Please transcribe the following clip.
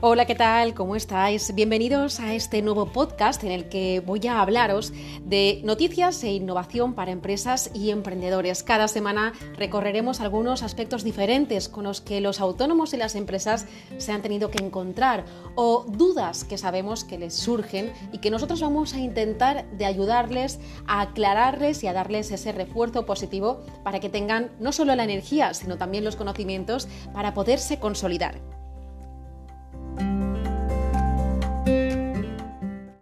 Hola, ¿qué tal? ¿Cómo estáis? Bienvenidos a este nuevo podcast en el que voy a hablaros de noticias e innovación para empresas y emprendedores. Cada semana recorreremos algunos aspectos diferentes con los que los autónomos y las empresas se han tenido que encontrar o dudas que sabemos que les surgen y que nosotros vamos a intentar de ayudarles a aclararles y a darles ese refuerzo positivo para que tengan no solo la energía, sino también los conocimientos para poderse consolidar.